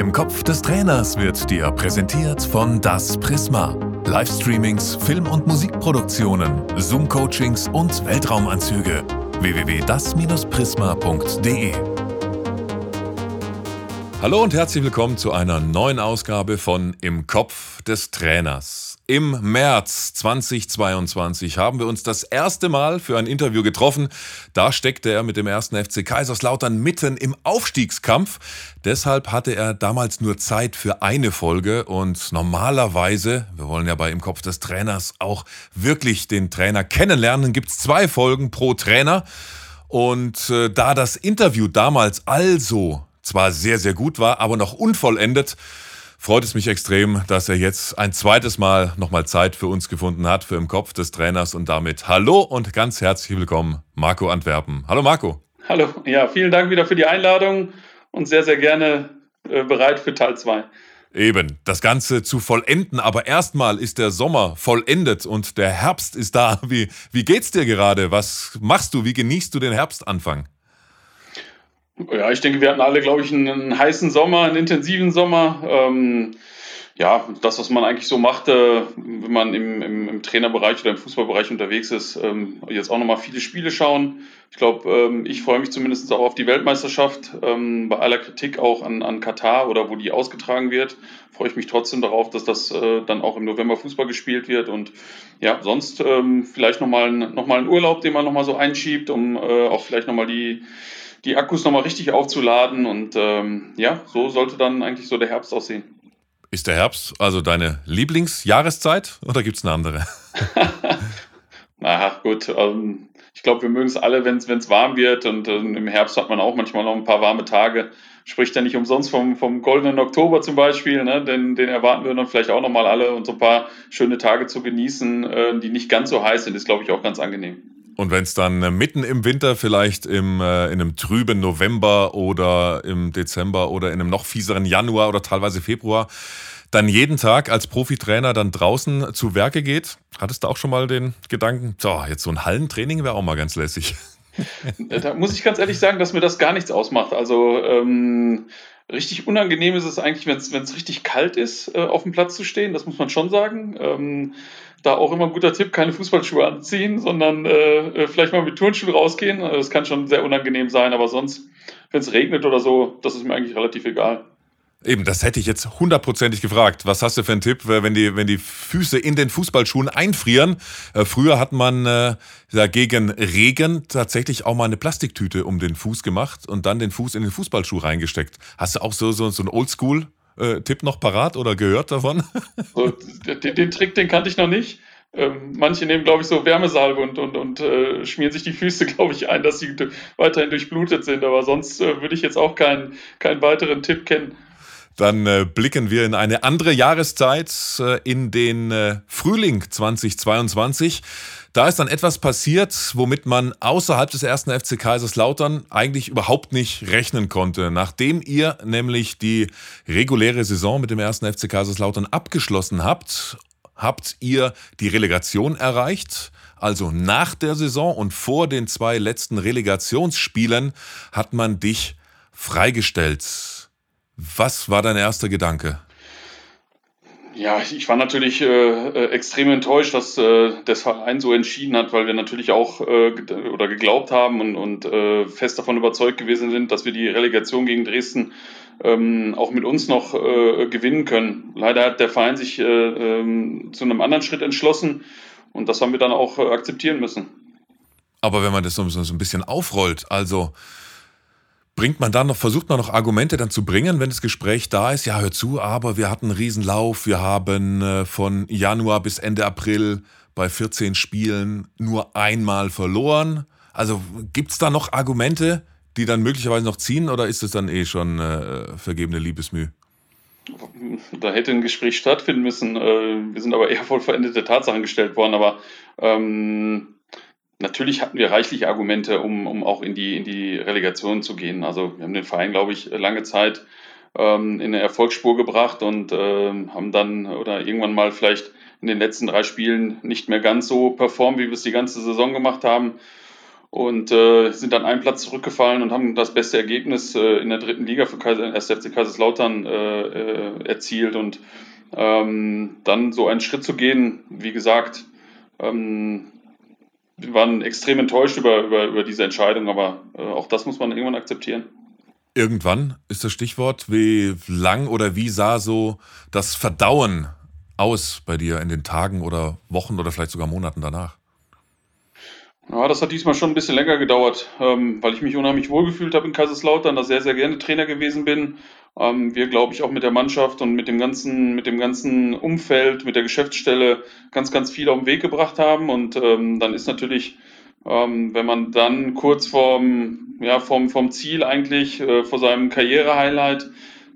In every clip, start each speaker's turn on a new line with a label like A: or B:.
A: Im Kopf des Trainers wird dir präsentiert von Das Prisma. Livestreamings, Film- und Musikproduktionen, Zoom-Coachings und Weltraumanzüge. www.das-prisma.de Hallo und herzlich willkommen zu einer neuen Ausgabe von Im Kopf des Trainers. Im März 2022 haben wir uns das erste Mal für ein Interview getroffen. Da steckte er mit dem ersten FC Kaiserslautern mitten im Aufstiegskampf. Deshalb hatte er damals nur Zeit für eine Folge und normalerweise, wir wollen ja bei Im Kopf des Trainers auch wirklich den Trainer kennenlernen, gibt es zwei Folgen pro Trainer. Und äh, da das Interview damals also zwar sehr, sehr gut war, aber noch unvollendet, freut es mich extrem, dass er jetzt ein zweites Mal nochmal Zeit für uns gefunden hat, für im Kopf des Trainers und damit Hallo und ganz herzlich willkommen, Marco Antwerpen. Hallo Marco.
B: Hallo, ja, vielen Dank wieder für die Einladung und sehr, sehr gerne äh, bereit für Teil 2.
A: Eben, das Ganze zu vollenden, aber erstmal ist der Sommer vollendet und der Herbst ist da. Wie, wie geht's dir gerade? Was machst du? Wie genießt du den Herbstanfang?
B: Ja, ich denke, wir hatten alle, glaube ich, einen, heißen Sommer, einen intensiven Sommer. Ähm, ja, das, was man eigentlich so macht, äh, wenn man im, im, im, Trainerbereich oder im Fußballbereich unterwegs ist, ähm, jetzt auch nochmal viele Spiele schauen. Ich glaube, ähm, ich freue mich zumindest auch auf die Weltmeisterschaft. Ähm, bei aller Kritik auch an, an Katar oder wo die ausgetragen wird, freue ich mich trotzdem darauf, dass das äh, dann auch im November Fußball gespielt wird. Und ja, sonst ähm, vielleicht nochmal noch mal einen Urlaub, den man nochmal so einschiebt, um äh, auch vielleicht nochmal die die Akkus nochmal richtig aufzuladen. Und ähm, ja, so sollte dann eigentlich so der Herbst aussehen.
A: Ist der Herbst also deine Lieblingsjahreszeit oder gibt es eine andere?
B: Na gut, ähm, ich glaube, wir mögen es alle, wenn es warm wird. Und äh, im Herbst hat man auch manchmal noch ein paar warme Tage. Spricht ja nicht umsonst vom, vom goldenen Oktober zum Beispiel. Ne? Den, den erwarten wir dann vielleicht auch nochmal alle. Und so ein paar schöne Tage zu genießen, äh, die nicht ganz so heiß sind, ist, glaube ich, auch ganz angenehm.
A: Und wenn es dann äh, mitten im Winter, vielleicht im, äh, in einem trüben November oder im Dezember oder in einem noch fieseren Januar oder teilweise Februar, dann jeden Tag als Profitrainer dann draußen zu Werke geht, hattest du auch schon mal den Gedanken, so, jetzt so ein Hallentraining wäre auch mal ganz lässig.
B: Da muss ich ganz ehrlich sagen, dass mir das gar nichts ausmacht. Also ähm, richtig unangenehm ist es eigentlich, wenn es richtig kalt ist, äh, auf dem Platz zu stehen. Das muss man schon sagen. Ähm, da auch immer ein guter Tipp, keine Fußballschuhe anziehen, sondern äh, vielleicht mal mit Turnschuhen rausgehen. Das kann schon sehr unangenehm sein, aber sonst, wenn es regnet oder so, das ist mir eigentlich relativ egal.
A: Eben, das hätte ich jetzt hundertprozentig gefragt. Was hast du für einen Tipp, wenn die, wenn die Füße in den Fußballschuhen einfrieren? Äh, früher hat man äh, gegen Regen tatsächlich auch mal eine Plastiktüte um den Fuß gemacht und dann den Fuß in den Fußballschuh reingesteckt. Hast du auch so, so, so einen Oldschool äh, Tipp noch parat oder gehört davon?
B: So, den, den, Trick, den kannte ich noch nicht. Ähm, manche nehmen, glaube ich, so Wärmesalbe und, und, und äh, schmieren sich die Füße, glaube ich, ein, dass sie weiterhin durchblutet sind. Aber sonst äh, würde ich jetzt auch keinen, keinen weiteren Tipp kennen.
A: Dann äh, blicken wir in eine andere Jahreszeit, äh, in den äh, Frühling 2022. Da ist dann etwas passiert, womit man außerhalb des ersten FC Kaiserslautern eigentlich überhaupt nicht rechnen konnte. Nachdem ihr nämlich die reguläre Saison mit dem ersten FC Kaiserslautern abgeschlossen habt, habt ihr die Relegation erreicht. Also nach der Saison und vor den zwei letzten Relegationsspielen hat man dich freigestellt. Was war dein erster Gedanke?
B: Ja, ich war natürlich äh, äh, extrem enttäuscht, dass äh, das Verein so entschieden hat, weil wir natürlich auch äh, oder geglaubt haben und, und äh, fest davon überzeugt gewesen sind, dass wir die Relegation gegen Dresden ähm, auch mit uns noch äh, gewinnen können. Leider hat der Verein sich äh, ähm, zu einem anderen Schritt entschlossen und das haben wir dann auch äh, akzeptieren müssen.
A: Aber wenn man das so, so ein bisschen aufrollt, also bringt man dann noch, versucht man noch Argumente dann zu bringen, wenn das Gespräch da ist? Ja, hör zu, aber wir hatten einen Riesenlauf. Wir haben äh, von Januar bis Ende April bei 14 Spielen nur einmal verloren. Also gibt es da noch Argumente, die dann möglicherweise noch ziehen oder ist es dann eh schon äh, vergebene Liebesmüh?
B: Da hätte ein Gespräch stattfinden müssen. Äh, wir sind aber eher voll veränderte Tatsachen gestellt worden. Aber ähm, Natürlich hatten wir reichlich Argumente, um, um auch in die, in die Relegation zu gehen. Also wir haben den Verein, glaube ich, lange Zeit ähm, in eine Erfolgsspur gebracht und ähm, haben dann oder irgendwann mal vielleicht in den letzten drei Spielen nicht mehr ganz so performt, wie wir es die ganze Saison gemacht haben. und äh, sind dann einen Platz zurückgefallen und haben das beste Ergebnis äh, in der dritten Liga für Kaiser, FC Kaiserslautern äh, äh, erzielt und ähm, dann so einen Schritt zu gehen, wie gesagt, ähm, wir waren extrem enttäuscht über, über, über diese Entscheidung, aber äh, auch das muss man irgendwann akzeptieren.
A: Irgendwann ist das Stichwort. Wie lang oder wie sah so das Verdauen aus bei dir in den Tagen oder Wochen oder vielleicht sogar Monaten danach?
B: Ja, das hat diesmal schon ein bisschen länger gedauert, ähm, weil ich mich unheimlich wohlgefühlt habe in Kaiserslautern, da sehr, sehr gerne Trainer gewesen bin. Ähm, wir, glaube ich, auch mit der Mannschaft und mit dem ganzen, mit dem ganzen Umfeld, mit der Geschäftsstelle ganz, ganz viel auf den Weg gebracht haben. Und ähm, dann ist natürlich, ähm, wenn man dann kurz vorm, ja, vorm, vorm Ziel eigentlich, äh, vor seinem Karrierehighlight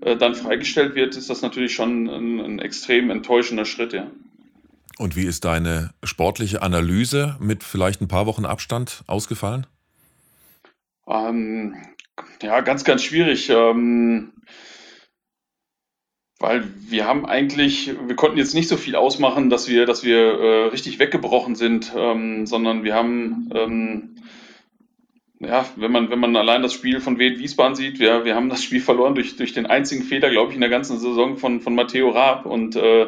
B: äh, dann freigestellt wird, ist das natürlich schon ein, ein extrem enttäuschender Schritt, ja.
A: Und wie ist deine sportliche Analyse mit vielleicht ein paar Wochen Abstand ausgefallen?
B: Ähm, ja, ganz, ganz schwierig. Ähm, weil wir haben eigentlich, wir konnten jetzt nicht so viel ausmachen, dass wir, dass wir äh, richtig weggebrochen sind, ähm, sondern wir haben, ähm, ja, wenn man, wenn man allein das Spiel von Wien Wiesbaden sieht, wir, wir haben das Spiel verloren durch, durch den einzigen Fehler, glaube ich, in der ganzen Saison von, von Matteo Raab und äh,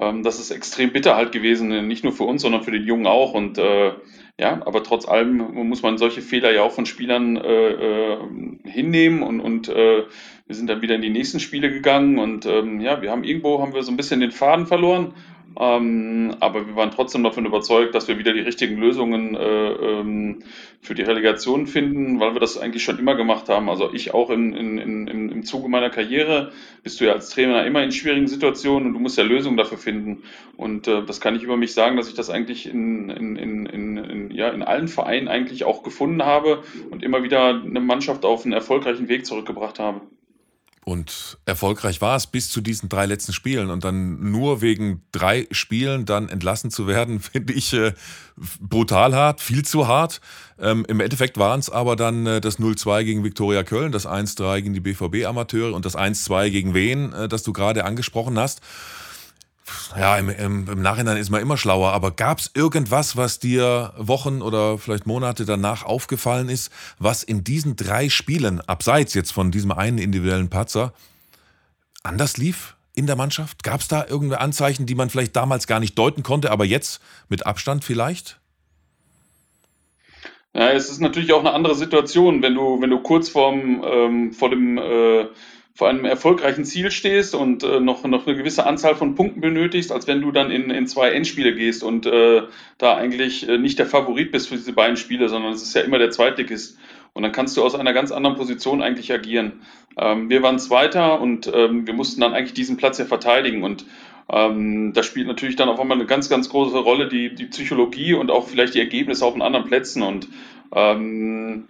B: ähm, das ist extrem bitter halt gewesen, nicht nur für uns, sondern für den Jungen auch. Und äh, ja, aber trotz allem muss man solche Fehler ja auch von Spielern äh, äh, hinnehmen. Und, und äh, wir sind dann wieder in die nächsten Spiele gegangen. Und ähm, ja, wir haben irgendwo haben wir so ein bisschen den Faden verloren ähm, aber wir waren trotzdem davon überzeugt, dass wir wieder die richtigen Lösungen äh, ähm, für die Relegation finden, weil wir das eigentlich schon immer gemacht haben. Also ich auch in, in, in, im Zuge meiner Karriere bist du ja als Trainer immer in schwierigen Situationen und du musst ja Lösungen dafür finden. Und äh, das kann ich über mich sagen, dass ich das eigentlich in, in, in, in, ja, in allen Vereinen eigentlich auch gefunden habe und immer wieder eine Mannschaft auf einen erfolgreichen Weg zurückgebracht habe.
A: Und erfolgreich war es bis zu diesen drei letzten Spielen. Und dann nur wegen drei Spielen dann entlassen zu werden, finde ich äh, brutal hart, viel zu hart. Ähm, Im Endeffekt waren es aber dann äh, das 0-2 gegen Viktoria Köln, das 1-3 gegen die BVB-Amateure und das 1-2 gegen Wen, äh, das du gerade angesprochen hast ja, im, im, im, Nachhinein ist man immer schlauer, aber gab es irgendwas, was dir Wochen oder vielleicht Monate danach aufgefallen ist, was in diesen drei Spielen, abseits jetzt von diesem einen individuellen Patzer, anders lief in der Mannschaft? Gab es da irgendwelche Anzeichen, die man vielleicht damals gar nicht deuten konnte, aber jetzt mit Abstand vielleicht?
B: Ja, es ist natürlich auch eine andere Situation, wenn du, wenn du kurz vorm, ähm, vor dem äh, vor einem erfolgreichen Ziel stehst und äh, noch, noch eine gewisse Anzahl von Punkten benötigst, als wenn du dann in, in zwei Endspiele gehst und äh, da eigentlich äh, nicht der Favorit bist für diese beiden Spiele, sondern es ist ja immer der Zweitligist. Und dann kannst du aus einer ganz anderen Position eigentlich agieren. Ähm, wir waren Zweiter und ähm, wir mussten dann eigentlich diesen Platz ja verteidigen. Und ähm, da spielt natürlich dann auf einmal eine ganz, ganz große Rolle die, die Psychologie und auch vielleicht die Ergebnisse auf den anderen Plätzen. Und ähm,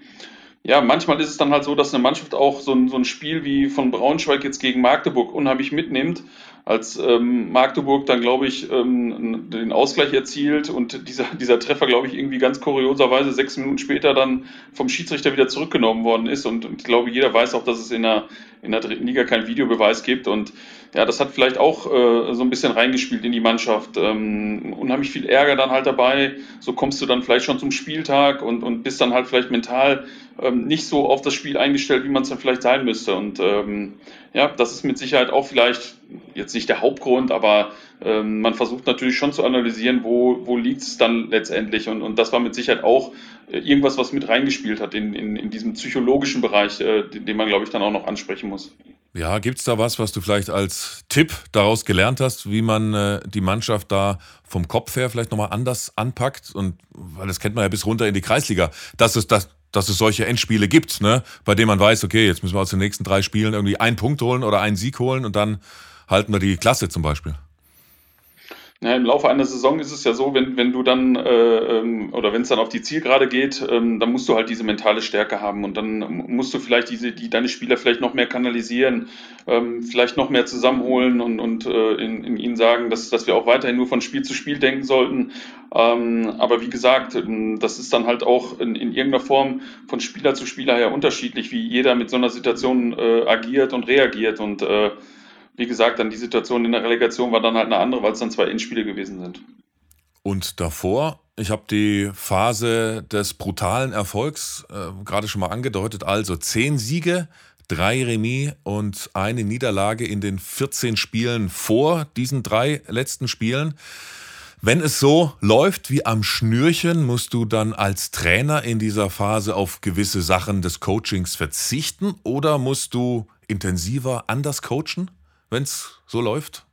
B: ja, manchmal ist es dann halt so, dass eine Mannschaft auch so ein, so ein Spiel wie von Braunschweig jetzt gegen Magdeburg unheimlich mitnimmt. Als ähm, Magdeburg dann, glaube ich, ähm, den Ausgleich erzielt und dieser, dieser Treffer, glaube ich, irgendwie ganz kurioserweise sechs Minuten später dann vom Schiedsrichter wieder zurückgenommen worden ist. Und, und ich glaube, jeder weiß auch, dass es in der, in der dritten Liga keinen Videobeweis gibt. Und ja, das hat vielleicht auch äh, so ein bisschen reingespielt in die Mannschaft. Ähm, unheimlich viel Ärger dann halt dabei. So kommst du dann vielleicht schon zum Spieltag und, und bist dann halt vielleicht mental ähm, nicht so auf das Spiel eingestellt, wie man es dann vielleicht sein müsste. Und ähm, ja, das ist mit Sicherheit auch vielleicht jetzt nicht der Hauptgrund, aber ähm, man versucht natürlich schon zu analysieren, wo, wo liegt es dann letztendlich. Und, und das war mit Sicherheit auch äh, irgendwas, was mit reingespielt hat in, in, in diesem psychologischen Bereich, äh, den, den man, glaube ich, dann auch noch ansprechen muss.
A: Ja, gibt es da was, was du vielleicht als Tipp daraus gelernt hast, wie man äh, die Mannschaft da vom Kopf her vielleicht nochmal anders anpackt? Und weil das kennt man ja bis runter in die Kreisliga, dass es, dass, dass es solche Endspiele gibt, ne? bei denen man weiß, okay, jetzt müssen wir aus den nächsten drei Spielen irgendwie einen Punkt holen oder einen Sieg holen und dann halten wir die Klasse zum Beispiel.
B: Ja, Im Laufe einer Saison ist es ja so, wenn, wenn du dann äh, ähm, oder wenn es dann auf die Zielgerade geht, ähm, dann musst du halt diese mentale Stärke haben und dann musst du vielleicht diese, die deine Spieler vielleicht noch mehr kanalisieren, ähm, vielleicht noch mehr zusammenholen und, und äh, in, in ihnen sagen, dass, dass wir auch weiterhin nur von Spiel zu Spiel denken sollten. Ähm, aber wie gesagt, ähm, das ist dann halt auch in, in irgendeiner Form von Spieler zu Spieler her unterschiedlich, wie jeder mit so einer Situation äh, agiert und reagiert und äh, wie gesagt, dann die Situation in der Relegation war dann halt eine andere, weil es dann zwei Endspiele gewesen sind.
A: Und davor, ich habe die Phase des brutalen Erfolgs äh, gerade schon mal angedeutet. Also zehn Siege, drei Remis und eine Niederlage in den 14 Spielen vor diesen drei letzten Spielen. Wenn es so läuft wie am Schnürchen, musst du dann als Trainer in dieser Phase auf gewisse Sachen des Coachings verzichten oder musst du intensiver anders coachen, wenn es so läuft?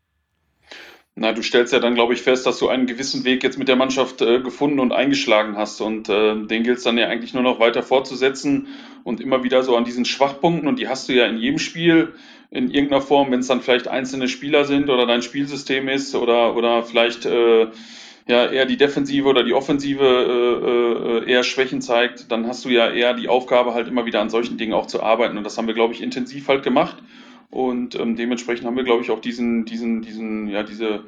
B: Na, du stellst ja dann, glaube ich, fest, dass du einen gewissen Weg jetzt mit der Mannschaft äh, gefunden und eingeschlagen hast. Und äh, den gilt es dann ja eigentlich nur noch weiter fortzusetzen und immer wieder so an diesen Schwachpunkten. Und die hast du ja in jedem Spiel in irgendeiner Form, wenn es dann vielleicht einzelne Spieler sind oder dein Spielsystem ist oder, oder vielleicht äh, ja eher die Defensive oder die Offensive äh, äh, eher Schwächen zeigt, dann hast du ja eher die Aufgabe, halt immer wieder an solchen Dingen auch zu arbeiten. Und das haben wir, glaube ich, intensiv halt gemacht. Und ähm, dementsprechend haben wir, glaube ich, auch diesen, diesen, diesen, ja, diese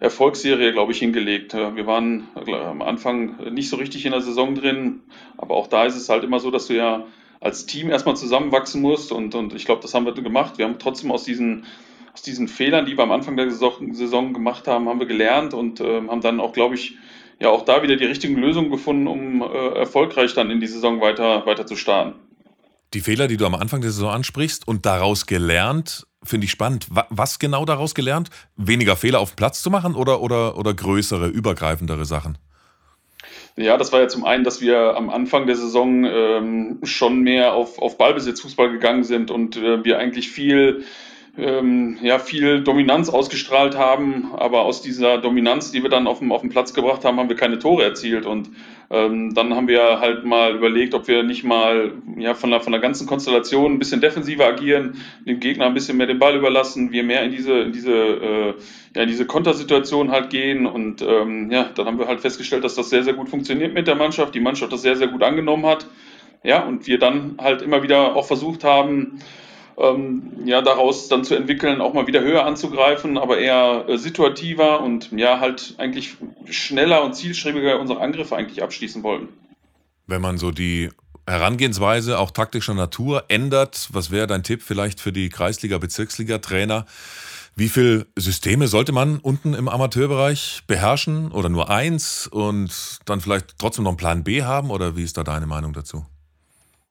B: Erfolgsserie, glaube ich, hingelegt. Wir waren äh, am Anfang nicht so richtig in der Saison drin, aber auch da ist es halt immer so, dass du ja als Team erstmal zusammenwachsen musst und, und ich glaube, das haben wir gemacht. Wir haben trotzdem aus diesen, aus diesen Fehlern, die wir am Anfang der Saison, Saison gemacht haben, haben wir gelernt und äh, haben dann auch, glaube ich, ja auch da wieder die richtigen Lösungen gefunden, um äh, erfolgreich dann in die Saison weiter, weiter zu starten.
A: Die Fehler, die du am Anfang der Saison ansprichst und daraus gelernt, finde ich spannend. Was genau daraus gelernt? Weniger Fehler auf dem Platz zu machen oder, oder, oder größere, übergreifendere Sachen?
B: Ja, das war ja zum einen, dass wir am Anfang der Saison ähm, schon mehr auf, auf Ballbesitzfußball gegangen sind und äh, wir eigentlich viel ähm, ja, viel Dominanz ausgestrahlt haben, aber aus dieser Dominanz, die wir dann auf dem, auf dem Platz gebracht haben, haben wir keine Tore erzielt. Und ähm, dann haben wir halt mal überlegt, ob wir nicht mal ja, von, der, von der ganzen Konstellation ein bisschen defensiver agieren, dem Gegner ein bisschen mehr den Ball überlassen, wir mehr in diese, in diese, äh, ja, in diese Kontersituation halt gehen. Und ähm, ja, dann haben wir halt festgestellt, dass das sehr, sehr gut funktioniert mit der Mannschaft, die Mannschaft das sehr, sehr gut angenommen hat. Ja, und wir dann halt immer wieder auch versucht haben, ähm, ja, daraus dann zu entwickeln, auch mal wieder höher anzugreifen, aber eher äh, situativer und ja, halt eigentlich schneller und zielstrebiger unsere Angriffe eigentlich abschließen wollten.
A: Wenn man so die Herangehensweise auch taktischer Natur ändert, was wäre dein Tipp vielleicht für die Kreisliga, Bezirksliga-Trainer? Wie viele Systeme sollte man unten im Amateurbereich beherrschen oder nur eins und dann vielleicht trotzdem noch einen Plan B haben oder wie ist da deine Meinung dazu?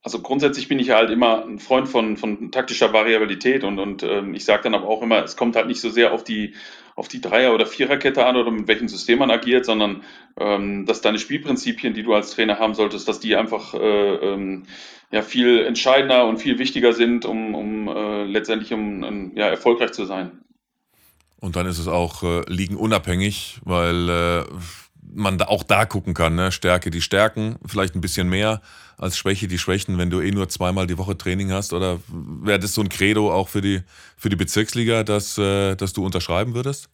B: Also grundsätzlich bin ich ja halt immer ein Freund von, von taktischer Variabilität und, und ähm, ich sage dann aber auch immer, es kommt halt nicht so sehr auf die, auf die Dreier- oder Viererkette an oder mit welchem System man agiert, sondern ähm, dass deine Spielprinzipien, die du als Trainer haben solltest, dass die einfach äh, ähm, ja, viel entscheidender und viel wichtiger sind, um, um äh, letztendlich um, um ja, erfolgreich zu sein.
A: Und dann ist es auch äh, liegenunabhängig, weil äh, man da auch da gucken kann, ne? Stärke die Stärken, vielleicht ein bisschen mehr als Schwäche die Schwächen, wenn du eh nur zweimal die Woche Training hast? Oder wäre das so ein Credo auch für die, für die Bezirksliga, dass, äh, dass du unterschreiben würdest?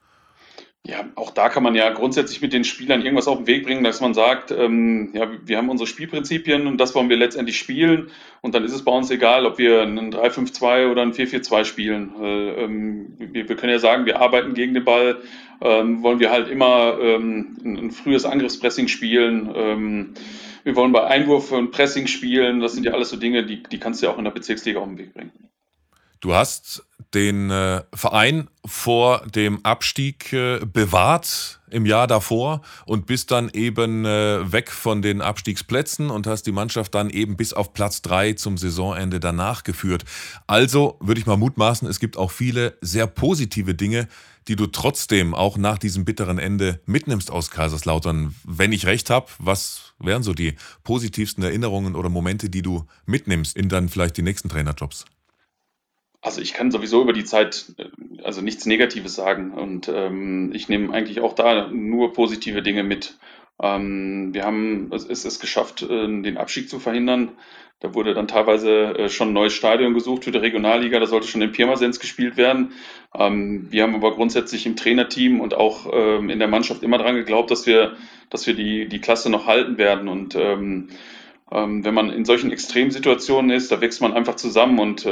B: Ja, auch da kann man ja grundsätzlich mit den Spielern irgendwas auf den Weg bringen, dass man sagt, ähm, ja, wir haben unsere Spielprinzipien und das wollen wir letztendlich spielen. Und dann ist es bei uns egal, ob wir einen 3-5-2 oder einen 4-4-2 spielen. Äh, ähm, wir, wir, können ja sagen, wir arbeiten gegen den Ball, ähm, wollen wir halt immer ähm, ein, frühes Angriffspressing spielen. Ähm, wir wollen bei Einwurf und Pressing spielen. Das sind ja alles so Dinge, die, die kannst du ja auch in der Bezirksliga auf den Weg bringen.
A: Du hast den äh, Verein vor dem Abstieg äh, bewahrt im Jahr davor und bist dann eben äh, weg von den Abstiegsplätzen und hast die Mannschaft dann eben bis auf Platz drei zum Saisonende danach geführt. Also würde ich mal mutmaßen, es gibt auch viele sehr positive Dinge, die du trotzdem auch nach diesem bitteren Ende mitnimmst aus Kaiserslautern. Wenn ich recht habe, was wären so die positivsten Erinnerungen oder Momente, die du mitnimmst in dann vielleicht die nächsten Trainerjobs?
B: Also ich kann sowieso über die Zeit äh, also nichts Negatives sagen und ähm, ich nehme eigentlich auch da nur positive Dinge mit. Ähm, wir haben es, es, es geschafft, äh, den Abstieg zu verhindern. Da wurde dann teilweise äh, schon ein neues Stadion gesucht für die Regionalliga. Da sollte schon in Pirmasens gespielt werden. Ähm, wir haben aber grundsätzlich im Trainerteam und auch ähm, in der Mannschaft immer daran geglaubt, dass wir, dass wir die, die Klasse noch halten werden. Und ähm, wenn man in solchen Extremsituationen ist, da wächst man einfach zusammen und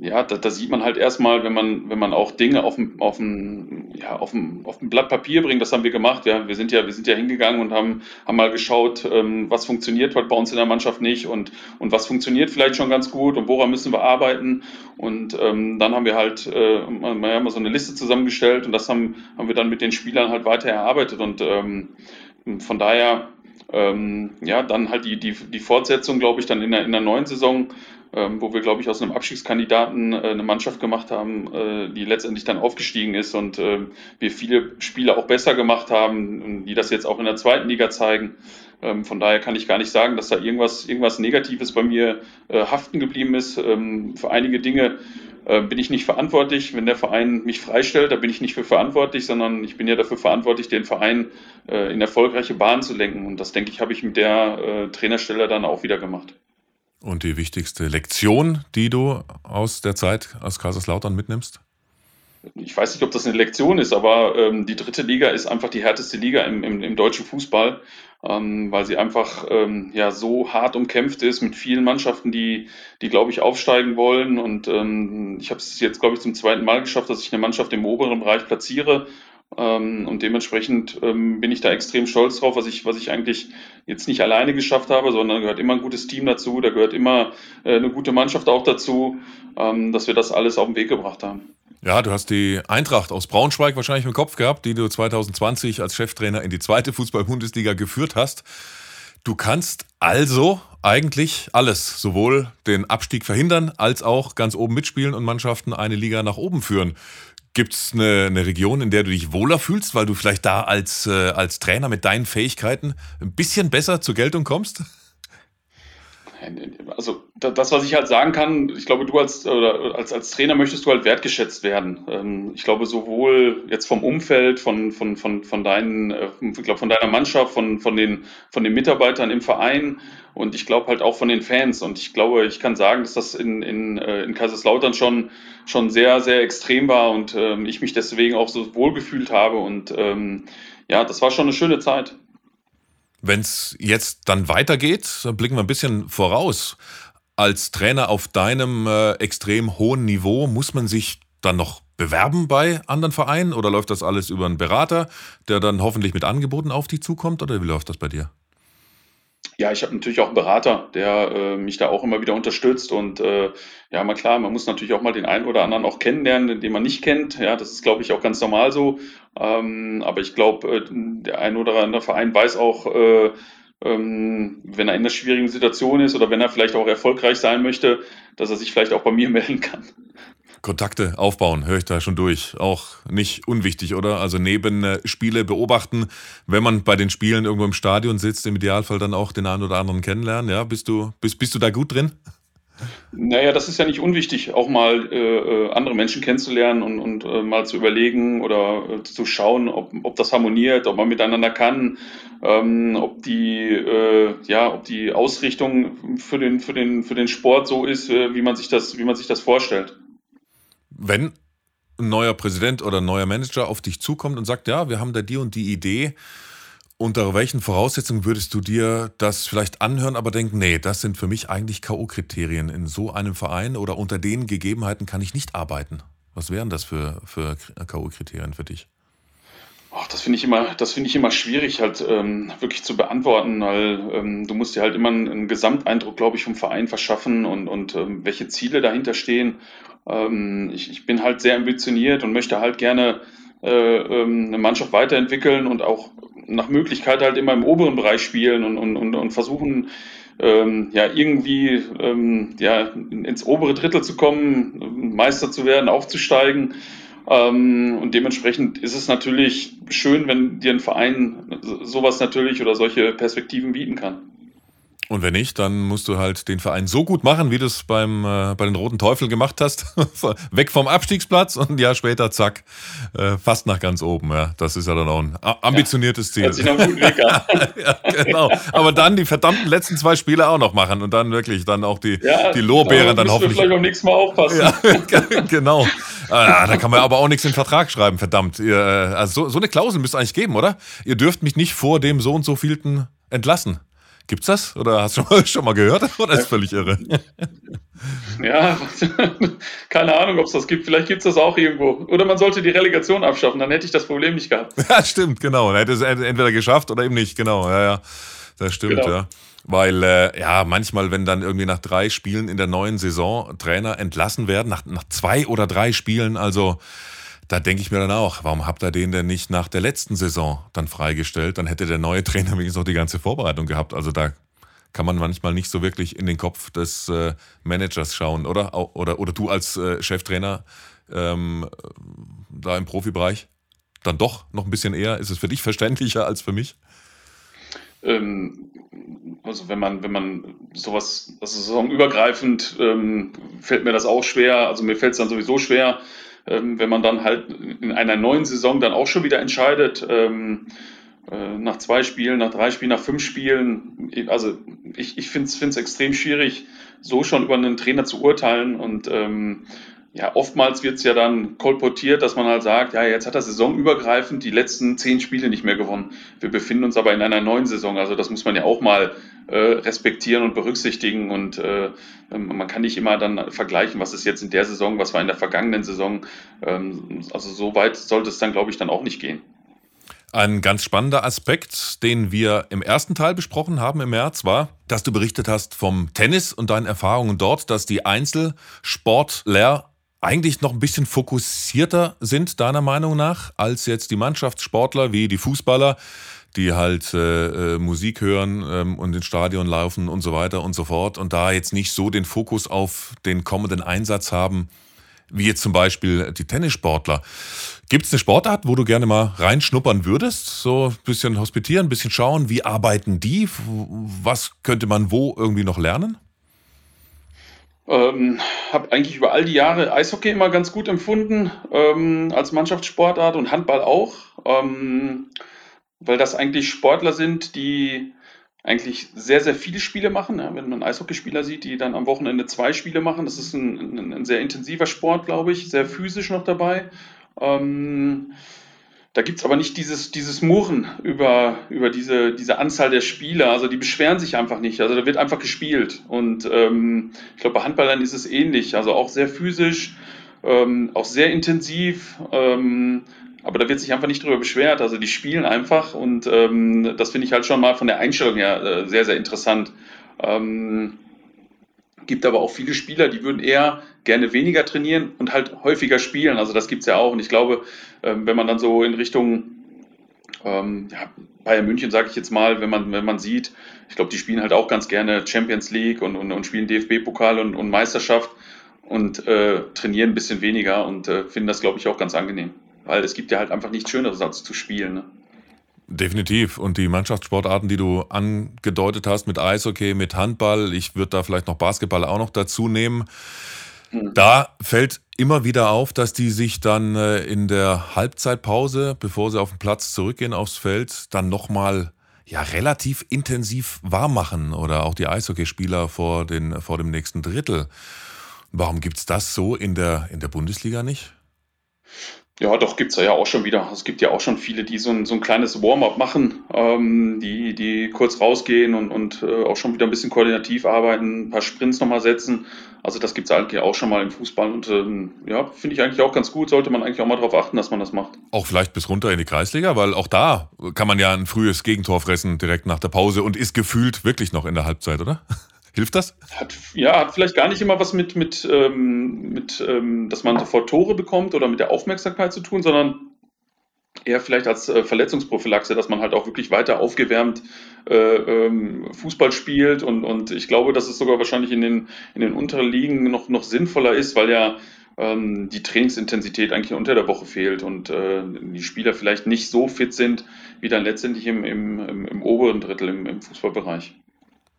B: ja, da, da, sieht man halt erstmal, wenn man, wenn man auch Dinge auf dem, auf dem, ja, auf dem, auf dem Blatt Papier bringt, das haben wir gemacht. Ja. Wir sind ja, wir sind ja hingegangen und haben, haben mal geschaut, ähm, was funktioniert halt bei uns in der Mannschaft nicht und, und was funktioniert vielleicht schon ganz gut und woran müssen wir arbeiten. Und ähm, dann haben wir halt äh, mal, mal so eine Liste zusammengestellt und das haben, haben wir dann mit den Spielern halt weiter erarbeitet. Und ähm, von daher ähm, ja, dann halt die, die, die Fortsetzung, glaube ich, dann in der, in der neuen Saison ähm, wo wir, glaube ich, aus einem Abstiegskandidaten äh, eine Mannschaft gemacht haben, äh, die letztendlich dann aufgestiegen ist und äh, wir viele Spiele auch besser gemacht haben, die das jetzt auch in der zweiten Liga zeigen. Ähm, von daher kann ich gar nicht sagen, dass da irgendwas, irgendwas Negatives bei mir äh, haften geblieben ist. Ähm, für einige Dinge äh, bin ich nicht verantwortlich. Wenn der Verein mich freistellt, da bin ich nicht für verantwortlich, sondern ich bin ja dafür verantwortlich, den Verein äh, in erfolgreiche Bahnen zu lenken. Und das, denke ich, habe ich mit der Trainerstelle dann auch wieder gemacht.
A: Und die wichtigste Lektion, die du aus der Zeit aus Kaiserslautern mitnimmst?
B: Ich weiß nicht, ob das eine Lektion ist, aber ähm, die dritte Liga ist einfach die härteste Liga im, im, im deutschen Fußball, ähm, weil sie einfach ähm, ja so hart umkämpft ist mit vielen Mannschaften, die, die glaube ich, aufsteigen wollen. Und ähm, ich habe es jetzt, glaube ich, zum zweiten Mal geschafft, dass ich eine Mannschaft im oberen Bereich platziere und dementsprechend ähm, bin ich da extrem stolz drauf, was ich, was ich eigentlich jetzt nicht alleine geschafft habe, sondern gehört immer ein gutes Team dazu, da gehört immer äh, eine gute Mannschaft auch dazu, ähm, dass wir das alles auf den Weg gebracht haben.
A: Ja, du hast die Eintracht aus Braunschweig wahrscheinlich im Kopf gehabt, die du 2020 als Cheftrainer in die zweite Fußball-Bundesliga geführt hast. Du kannst also eigentlich alles, sowohl den Abstieg verhindern, als auch ganz oben mitspielen und Mannschaften eine Liga nach oben führen. Gibt es eine, eine, Region, in der du dich wohler fühlst, weil du vielleicht da als, äh, als Trainer mit deinen Fähigkeiten ein bisschen besser zur Geltung kommst?
B: Also das, was ich halt sagen kann, ich glaube, du als, oder als, als Trainer möchtest du halt wertgeschätzt werden. Ähm, ich glaube, sowohl jetzt vom Umfeld, von, von, von, von, deinen, äh, ich glaube, von deiner Mannschaft, von, von, den, von den Mitarbeitern im Verein und ich glaube halt auch von den Fans. Und ich glaube, ich kann sagen, dass das in, in, äh, in Kaiserslautern schon, schon sehr, sehr extrem war und ähm, ich mich deswegen auch so wohl gefühlt habe. Und ähm, ja, das war schon eine schöne Zeit.
A: Wenn es jetzt dann weitergeht, dann blicken wir ein bisschen voraus. Als Trainer auf deinem äh, extrem hohen Niveau muss man sich dann noch bewerben bei anderen Vereinen oder läuft das alles über einen Berater, der dann hoffentlich mit Angeboten auf dich zukommt oder wie läuft das bei dir?
B: Ja, ich habe natürlich auch einen Berater, der äh, mich da auch immer wieder unterstützt. Und äh, ja, mal klar, man muss natürlich auch mal den einen oder anderen auch kennenlernen, den man nicht kennt. Ja, das ist, glaube ich, auch ganz normal so. Ähm, aber ich glaube, äh, der ein oder andere Verein weiß auch, äh, ähm, wenn er in einer schwierigen Situation ist oder wenn er vielleicht auch erfolgreich sein möchte, dass er sich vielleicht auch bei mir melden kann.
A: Kontakte aufbauen, höre ich da schon durch. Auch nicht unwichtig, oder? Also neben äh, Spiele beobachten, wenn man bei den Spielen irgendwo im Stadion sitzt, im Idealfall dann auch den einen oder anderen kennenlernen. Ja, bist du, bist, bist du da gut drin?
B: Naja, das ist ja nicht unwichtig, auch mal äh, äh, andere Menschen kennenzulernen und, und äh, mal zu überlegen oder äh, zu schauen, ob, ob das harmoniert, ob man miteinander kann, ähm, ob die äh, ja, ob die Ausrichtung für den für den für den Sport so ist, äh, wie man sich das wie man sich das vorstellt
A: wenn ein neuer Präsident oder ein neuer Manager auf dich zukommt und sagt, ja, wir haben da die und die Idee, unter welchen Voraussetzungen würdest du dir das vielleicht anhören, aber denken, nee, das sind für mich eigentlich K.O.-Kriterien. In so einem Verein oder unter den Gegebenheiten kann ich nicht arbeiten. Was wären das für, für K.O.-Kriterien für dich?
B: Ach, das finde ich immer, das finde ich immer schwierig, halt ähm, wirklich zu beantworten, weil ähm, du musst dir halt immer einen, einen Gesamteindruck, glaube ich, vom Verein verschaffen und, und ähm, welche Ziele dahinter stehen. Ähm, ich, ich bin halt sehr ambitioniert und möchte halt gerne äh, ähm, eine Mannschaft weiterentwickeln und auch nach Möglichkeit halt immer im oberen Bereich spielen und, und, und, und versuchen, ähm, ja, irgendwie ähm, ja, ins obere Drittel zu kommen, Meister zu werden, aufzusteigen. Ähm, und dementsprechend ist es natürlich schön, wenn dir ein Verein sowas natürlich oder solche Perspektiven bieten kann.
A: Und wenn nicht, dann musst du halt den Verein so gut machen, wie du es beim, äh, bei den Roten Teufeln gemacht hast. Weg vom Abstiegsplatz und ein Jahr später, zack, äh, fast nach ganz oben. Ja, das ist ja dann auch ein ambitioniertes Ziel.
B: Hört sich noch gut Weg an.
A: ja, genau. Aber dann die verdammten letzten zwei Spiele auch noch machen und dann wirklich dann auch die, ja, die Lorbeeren dann hoffentlich.
B: Vielleicht beim nächsten Mal aufpassen.
A: Ja, genau. Ah, da kann man aber auch nichts in den Vertrag schreiben, verdammt. Ihr, äh, also so, so eine Klausel müsst ihr eigentlich geben, oder? Ihr dürft mich nicht vor dem so und so vielten entlassen. Gibt's das? Oder hast du schon mal, schon mal gehört? Oder ist völlig irre?
B: Ja, keine Ahnung, ob es das gibt. Vielleicht gibt es das auch irgendwo. Oder man sollte die Relegation abschaffen, dann hätte ich das Problem nicht gehabt.
A: Ja, stimmt, genau. Dann hätte es entweder geschafft oder eben nicht, genau. Ja, ja. Das stimmt, genau. ja. Weil, äh, ja, manchmal, wenn dann irgendwie nach drei Spielen in der neuen Saison Trainer entlassen werden, nach, nach zwei oder drei Spielen, also da denke ich mir dann auch, warum habt ihr den denn nicht nach der letzten Saison dann freigestellt? Dann hätte der neue Trainer wenigstens noch die ganze Vorbereitung gehabt. Also da kann man manchmal nicht so wirklich in den Kopf des äh, Managers schauen, oder? Oder, oder du als äh, Cheftrainer ähm, da im Profibereich? Dann doch noch ein bisschen eher? Ist es für dich verständlicher als für mich?
B: Ähm, also wenn man, wenn man sowas, also saisonübergreifend ähm, fällt mir das auch schwer. Also mir fällt es dann sowieso schwer, ähm, wenn man dann halt in einer neuen Saison dann auch schon wieder entscheidet, ähm, äh, nach zwei Spielen, nach drei Spielen, nach fünf Spielen. Also ich, ich finde es extrem schwierig, so schon über einen Trainer zu urteilen und ähm, ja, oftmals wird es ja dann kolportiert, dass man halt sagt, ja, jetzt hat er saisonübergreifend die letzten zehn Spiele nicht mehr gewonnen. Wir befinden uns aber in einer neuen Saison, also das muss man ja auch mal äh, respektieren und berücksichtigen und äh, ähm, man kann nicht immer dann vergleichen, was ist jetzt in der Saison, was war in der vergangenen Saison. Ähm, also so weit sollte es dann, glaube ich, dann auch nicht gehen.
A: Ein ganz spannender Aspekt, den wir im ersten Teil besprochen haben im März, war, dass du berichtet hast vom Tennis und deinen Erfahrungen dort, dass die Einzelsportler eigentlich noch ein bisschen fokussierter sind, deiner Meinung nach, als jetzt die Mannschaftssportler wie die Fußballer, die halt äh, äh, Musik hören ähm, und ins Stadion laufen und so weiter und so fort und da jetzt nicht so den Fokus auf den kommenden Einsatz haben, wie jetzt zum Beispiel die Tennissportler. Gibt es eine Sportart, wo du gerne mal reinschnuppern würdest? So ein bisschen hospitieren, ein bisschen schauen, wie arbeiten die? Was könnte man wo irgendwie noch lernen?
B: Ähm, habe eigentlich über all die Jahre Eishockey immer ganz gut empfunden ähm, als Mannschaftssportart und Handball auch, ähm, weil das eigentlich Sportler sind, die eigentlich sehr, sehr viele Spiele machen. Ja, wenn man Eishockeyspieler sieht, die dann am Wochenende zwei Spiele machen, das ist ein, ein, ein sehr intensiver Sport, glaube ich, sehr physisch noch dabei. Ähm, da gibt es aber nicht dieses, dieses Murren über, über diese, diese Anzahl der Spieler. Also die beschweren sich einfach nicht. Also da wird einfach gespielt. Und ähm, ich glaube, bei Handballern ist es ähnlich. Also auch sehr physisch, ähm, auch sehr intensiv. Ähm, aber da wird sich einfach nicht drüber beschwert. Also die spielen einfach und ähm, das finde ich halt schon mal von der Einstellung her äh, sehr, sehr interessant. Ähm, gibt aber auch viele Spieler, die würden eher gerne weniger trainieren und halt häufiger spielen. Also das gibt es ja auch. Und ich glaube, ähm, wenn man dann so in Richtung ähm, ja, Bayern München, sage ich jetzt mal, wenn man, wenn man sieht, ich glaube, die spielen halt auch ganz gerne Champions League und, und, und spielen DFB-Pokal und, und, Meisterschaft und äh, trainieren ein bisschen weniger und äh, finden das, glaube ich, auch ganz angenehm. Weil es gibt ja halt einfach nichts Schöneres als zu spielen. Ne?
A: Definitiv. Und die Mannschaftssportarten, die du angedeutet hast, mit Eishockey, mit Handball, ich würde da vielleicht noch Basketball auch noch dazu nehmen. Mhm. Da fällt immer wieder auf, dass die sich dann äh, in der Halbzeitpause, bevor sie auf den Platz zurückgehen aufs Feld, dann nochmal ja, relativ intensiv warm machen oder auch die Eishockeyspieler vor, den, vor dem nächsten Drittel. Warum gibt es das so in der, in der Bundesliga nicht?
B: Ja, doch, gibt's ja auch schon wieder. Es gibt ja auch schon viele, die so ein, so ein kleines Warm-up machen, ähm, die, die kurz rausgehen und, und äh, auch schon wieder ein bisschen koordinativ arbeiten, ein paar Sprints nochmal setzen. Also das gibt's eigentlich auch schon mal im Fußball und ähm, ja, finde ich eigentlich auch ganz gut. Sollte man eigentlich auch mal darauf achten, dass man das macht.
A: Auch vielleicht bis runter in die Kreisliga, weil auch da kann man ja ein frühes Gegentor fressen direkt nach der Pause und ist gefühlt wirklich noch in der Halbzeit, oder? Hilft das?
B: Hat, ja, hat vielleicht gar nicht immer was mit, mit, ähm, mit ähm, dass man sofort Tore bekommt oder mit der Aufmerksamkeit zu tun, sondern eher vielleicht als äh, Verletzungsprophylaxe, dass man halt auch wirklich weiter aufgewärmt äh, ähm, Fußball spielt und, und ich glaube, dass es sogar wahrscheinlich in den, in den unteren Ligen noch, noch sinnvoller ist, weil ja ähm, die Trainingsintensität eigentlich unter der Woche fehlt und äh, die Spieler vielleicht nicht so fit sind, wie dann letztendlich im, im, im, oberen Drittel im, im Fußballbereich.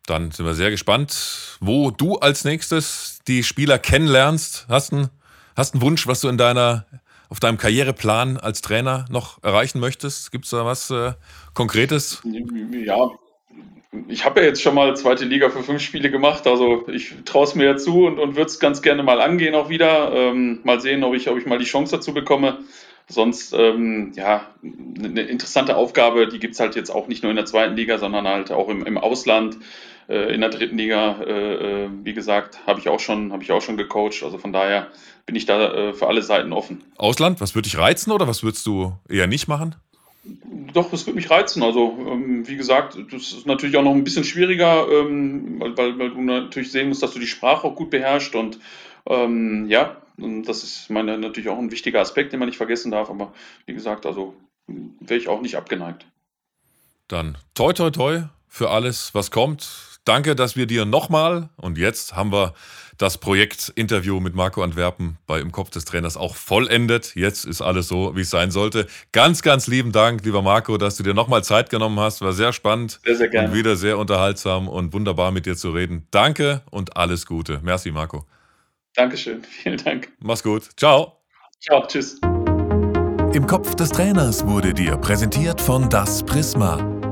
A: Dann sind wir sehr gespannt, wo du als nächstes die Spieler kennenlernst. Hast du hast einen Wunsch, was du in deiner, auf deinem Karriereplan als Trainer noch erreichen möchtest? Gibt es da was äh, Konkretes?
B: Ja, ich habe ja jetzt schon mal zweite Liga für fünf Spiele gemacht, also ich traue es mir ja zu und, und würde es ganz gerne mal angehen auch wieder. Ähm, mal sehen, ob ich, ob ich mal die Chance dazu bekomme. sonst, ähm, ja, eine interessante Aufgabe, die gibt es halt jetzt auch nicht nur in der zweiten Liga, sondern halt auch im, im Ausland. Äh, in der dritten Liga, äh, äh wie gesagt, habe ich auch schon, habe ich auch schon gecoacht. Also von daher bin ich da für alle Seiten offen.
A: Ausland, was würde dich reizen oder was würdest du eher nicht machen?
B: Doch, das würde mich reizen. Also, ähm, wie gesagt, das ist natürlich auch noch ein bisschen schwieriger, ähm, weil, weil, du natürlich sehen musst, dass du die Sprache auch gut beherrschst. Und ähm, ja, das ist meine, natürlich auch ein wichtiger Aspekt, den man nicht vergessen darf. Aber wie gesagt, also wäre ich auch nicht abgeneigt.
A: Dann toi, toi, toi für alles, was kommt. Danke, dass wir dir nochmal und jetzt haben wir das Projekt Interview mit Marco Antwerpen bei Im Kopf des Trainers auch vollendet. Jetzt ist alles so, wie es sein sollte. Ganz, ganz lieben Dank, lieber Marco, dass du dir nochmal Zeit genommen hast. War sehr spannend
B: sehr, sehr gerne.
A: und wieder sehr unterhaltsam und wunderbar mit dir zu reden. Danke und alles Gute. Merci, Marco.
B: Dankeschön. Vielen Dank.
A: Mach's gut. Ciao.
B: Ciao. Tschüss.
C: Im Kopf des Trainers wurde dir präsentiert von Das Prisma.